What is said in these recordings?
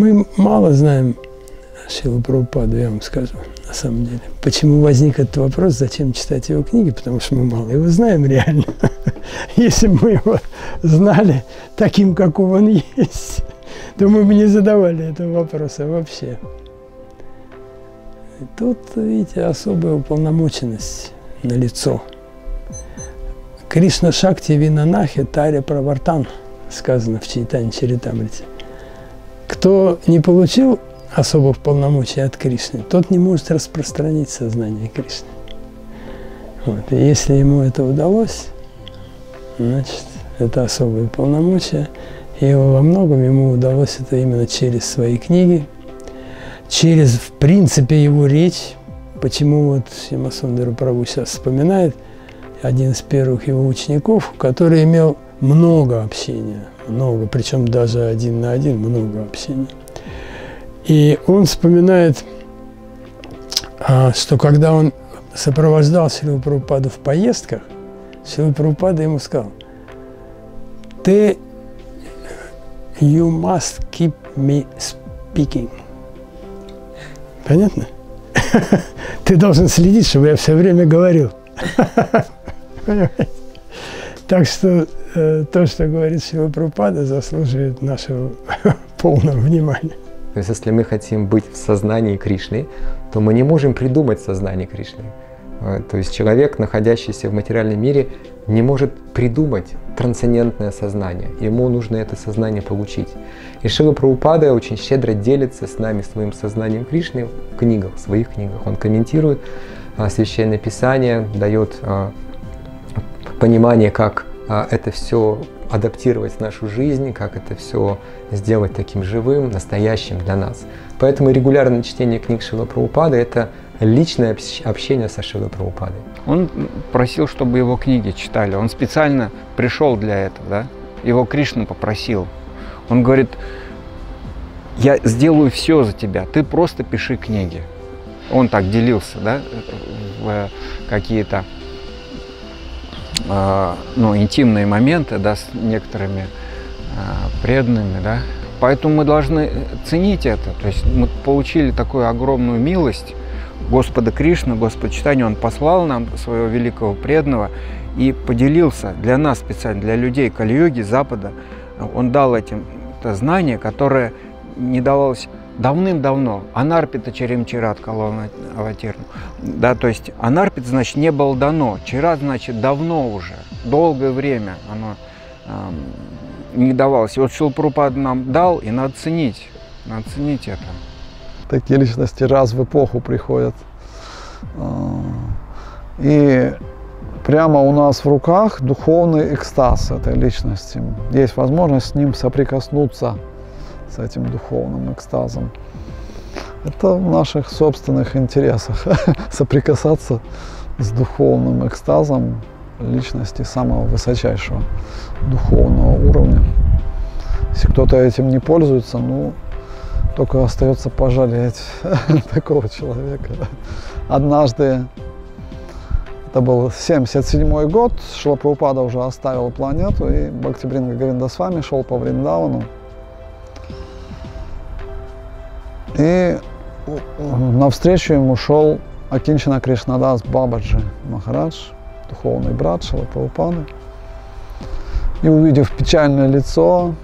Мы мало знаем Шилу Прабхупаду, я вам скажу, на самом деле. Почему возник этот вопрос, зачем читать его книги? Потому что мы мало его знаем реально. Если бы мы его знали таким, каков он есть, то мы бы не задавали этого вопроса вообще. Тут, видите, особая уполномоченность на лицо. Кришна Шакти Винанахи Таря Правартан, сказано в Чайтане Чаритамрите. Кто не получил особых полномочий от Кришны, тот не может распространить сознание Кришны. Вот. И если ему это удалось, значит, это особые полномочия. И во многом ему удалось это именно через свои книги, через, в принципе, его речь. Почему вот Симасундару Прабу сейчас вспоминает один из первых его учеников, который имел много общения, много, причем даже один на один много общения. И он вспоминает, а, что когда он сопровождал Шрила Прабхупаду в поездках, Шрила Прабхупада ему сказал, ты you must keep me speaking. Понятно? Ты должен следить, чтобы я все время говорил. Понимаете? Так что э, то, что говорит Шива Прупада, заслуживает нашего полного внимания. То есть, если мы хотим быть в сознании Кришны, то мы не можем придумать сознание Кришны. Э, то есть человек, находящийся в материальном мире, не может придумать трансцендентное сознание. Ему нужно это сознание получить. И Шила Прабхупада очень щедро делится с нами своим сознанием Кришны в книгах, в своих книгах. Он комментирует а, Священное Писание, дает а, понимание, как а, это все адаптировать в нашу жизнь, как это все сделать таким живым, настоящим для нас. Поэтому регулярное чтение книг Шила Прабхупады – это личное общение со Шилой Прабхупадой. Он просил, чтобы его книги читали. Он специально пришел для этого, да? Его Кришна попросил. Он говорит, я сделаю все за тебя, ты просто пиши книги. Он так делился, да, в какие-то э, ну, интимные моменты, да, с некоторыми э, преданными, да. Поэтому мы должны ценить это. То есть мы получили такую огромную милость Господа Кришны, Господа Читания, Он послал нам своего великого преданного и поделился для нас специально, для людей Кали-йоги, Запада. Он дал этим это знание, которое не давалось давным-давно. Анарпита Черемчират Калаватирну. Да, то есть Анарпит, значит, не было дано. Чират, значит, давно уже, долгое время оно эм, не давалось. И вот Шилпрупад нам дал, и надо ценить, надо ценить это такие личности раз в эпоху приходят. А, и прямо у нас в руках духовный экстаз этой личности. Есть возможность с ним соприкоснуться, с этим духовным экстазом. Это в наших собственных интересах соприкасаться с духовным экстазом личности самого высочайшего духовного уровня. Если кто-то этим не пользуется, ну, только остается пожалеть такого человека. Однажды, это был 77 год, Шлапраупада уже оставил планету, и Бхактибринга Говинда с вами шел по Вриндавану. И навстречу ему шел Акинчина Кришнадас Бабаджи Махарадж, духовный брат Шилапраупады. И увидев печальное лицо,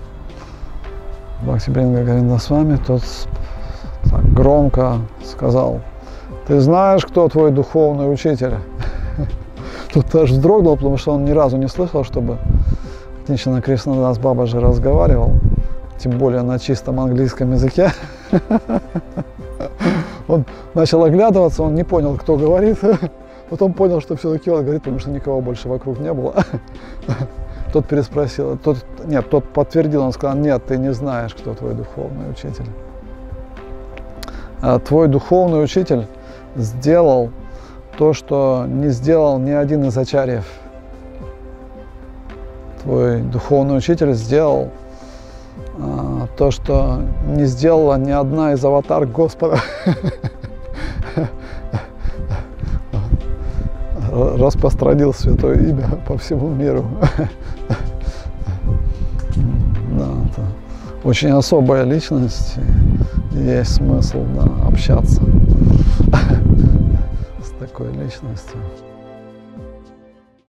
Бхактибрин Гагарин с вами, тот так громко сказал, ты знаешь, кто твой духовный учитель? Тут аж вздрогнул, потому что он ни разу не слышал, чтобы Ничина Кришнадас Бабаджи разговаривал, тем более на чистом английском языке. Он начал оглядываться, он не понял, кто говорит. Потом понял, что все-таки он говорит, потому что никого больше вокруг не было. Тот переспросил, тот, нет, тот подтвердил, он сказал, нет, ты не знаешь, кто твой духовный учитель. А твой духовный учитель сделал то, что не сделал ни один из ачарьев. Твой духовный учитель сделал то, что не сделала ни одна из аватар Господа. распространил святое имя по всему миру. очень особая личность, есть смысл да, общаться с такой личностью.